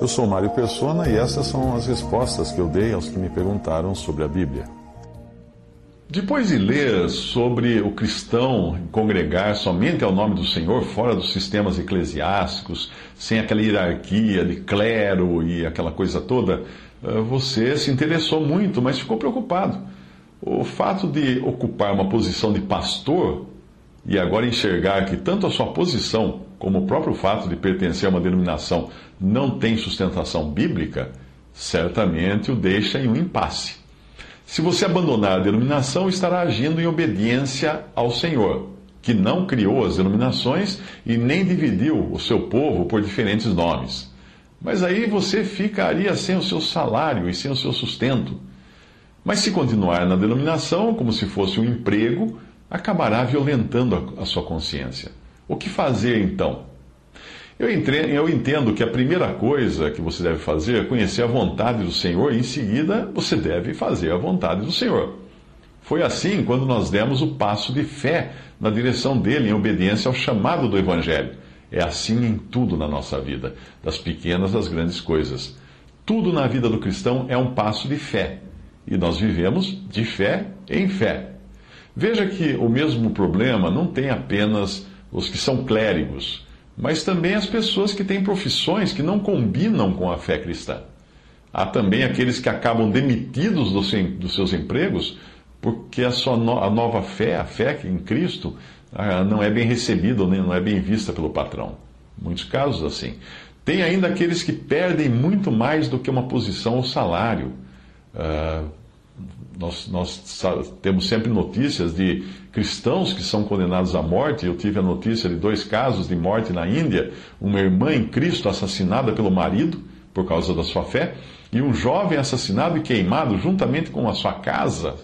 Eu sou Mário Persona e essas são as respostas que eu dei aos que me perguntaram sobre a Bíblia. Depois de ler sobre o cristão congregar somente ao nome do Senhor, fora dos sistemas eclesiásticos, sem aquela hierarquia de clero e aquela coisa toda, eh, você se interessou muito, mas ficou preocupado. O fato de ocupar uma posição de pastor e agora enxergar que tanto a sua posição como o próprio fato de pertencer a uma denominação não tem sustentação bíblica, certamente o deixa em um impasse. Se você abandonar a denominação, estará agindo em obediência ao Senhor, que não criou as denominações e nem dividiu o seu povo por diferentes nomes. Mas aí você ficaria sem o seu salário e sem o seu sustento. Mas se continuar na denominação, como se fosse um emprego, acabará violentando a, sua consciência. O que fazer então? Eu, eu entendo que a primeira coisa que você deve fazer é conhecer a vontade do Senhor e, em seguida, você deve fazer a vontade do Senhor. Foi assim quando nós demos o passo de fé na direção dele, em obediência ao chamado do Evangelho. É assim em tudo na nossa vida, das pequenas às grandes coisas. Tudo na vida do cristão é um passo de fé. E nós vivemos de fé em fé. Veja que o mesmo problema não tem apenas os que são clérigos, mas também as pessoas que têm profissões que não combinam com a fé cristã. Há também aqueles que acabam demitidos dos seus empregos porque a sua a nova fé, a fé em Cristo, ah, não é bem recebida, não é bem vista pelo patrão. Muitos casos assim. Tem ainda aqueles que perdem muito mais do que uma posição ou salário. Uh, nós, nós, temos sempre notícias de cristãos que são condenados à morte. Eu tive a notícia de dois casos de morte na Índia: uma irmã em Cristo assassinada pelo marido por causa da sua fé, e um jovem assassinado e queimado juntamente com a sua casa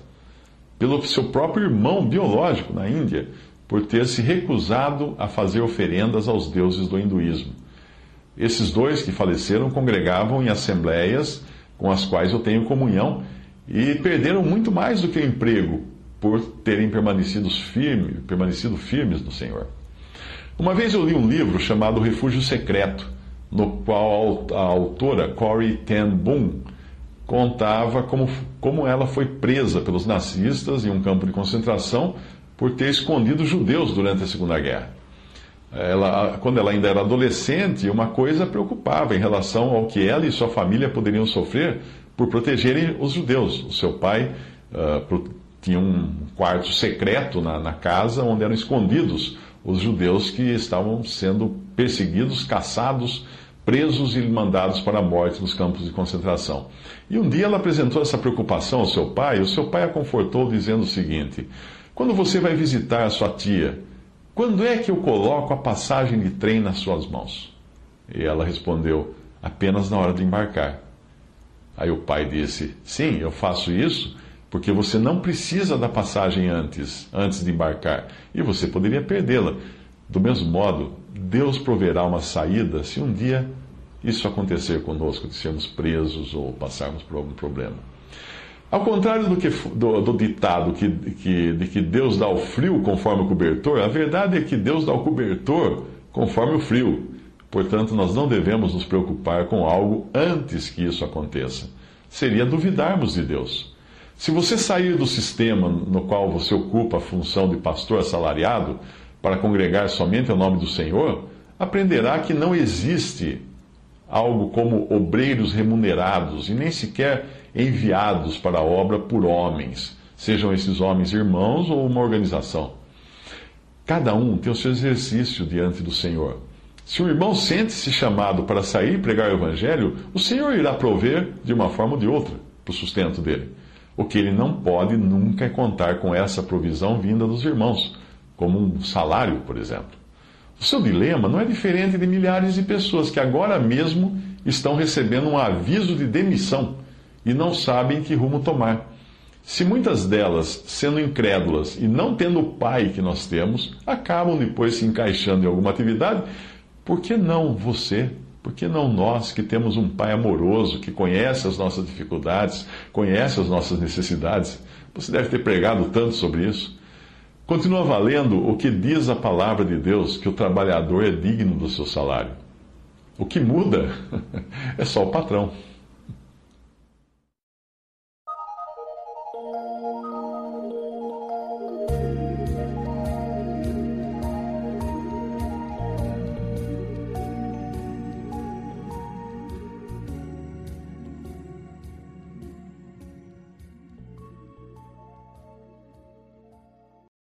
pelo seu próprio irmão biológico na Índia, por ter se recusado a fazer oferendas aos deuses do hinduísmo. Esses dois que faleceram congregavam em assembleias com as quais eu tenho comunhão e perderam muito mais do que o emprego por terem permanecido firmes, permanecido firmes no Senhor. Uma vez eu li um livro chamado Refúgio Secreto, no qual a autora Corey Ten Boom contava como, como ela foi presa pelos nazistas em um campo de concentração por ter escondido judeus durante a Segunda Guerra. Ela, quando ela ainda era adolescente, uma coisa preocupava em relação ao que ela e sua família poderiam sofrer por protegerem os judeus. O seu pai uh, tinha um quarto secreto na, na casa onde eram escondidos os judeus que estavam sendo perseguidos, caçados, presos e mandados para a morte nos campos de concentração. E um dia ela apresentou essa preocupação ao seu pai, e o seu pai a confortou dizendo o seguinte: Quando você vai visitar a sua tia, quando é que eu coloco a passagem de trem nas suas mãos? E ela respondeu: Apenas na hora de embarcar. Aí o pai disse: Sim, eu faço isso porque você não precisa da passagem antes, antes de embarcar, e você poderia perdê-la. Do mesmo modo, Deus proverá uma saída se um dia isso acontecer conosco, de sermos presos ou passarmos por algum problema. Ao contrário do, que, do, do ditado que, que, de que Deus dá o frio conforme o cobertor, a verdade é que Deus dá o cobertor conforme o frio. Portanto, nós não devemos nos preocupar com algo antes que isso aconteça. Seria duvidarmos de Deus. Se você sair do sistema no qual você ocupa a função de pastor assalariado para congregar somente ao nome do Senhor, aprenderá que não existe algo como obreiros remunerados e nem sequer enviados para a obra por homens, sejam esses homens irmãos ou uma organização. Cada um tem o seu exercício diante do Senhor. Se um irmão sente-se chamado para sair e pregar o Evangelho, o Senhor irá prover, de uma forma ou de outra, para o sustento dele. O que ele não pode nunca é contar com essa provisão vinda dos irmãos, como um salário, por exemplo. O seu dilema não é diferente de milhares de pessoas que agora mesmo estão recebendo um aviso de demissão e não sabem que rumo tomar. Se muitas delas, sendo incrédulas e não tendo o pai que nós temos, acabam depois se encaixando em alguma atividade, por que não você? Por que não nós que temos um pai amoroso, que conhece as nossas dificuldades, conhece as nossas necessidades? Você deve ter pregado tanto sobre isso. Continua valendo o que diz a palavra de Deus, que o trabalhador é digno do seu salário. O que muda é só o patrão.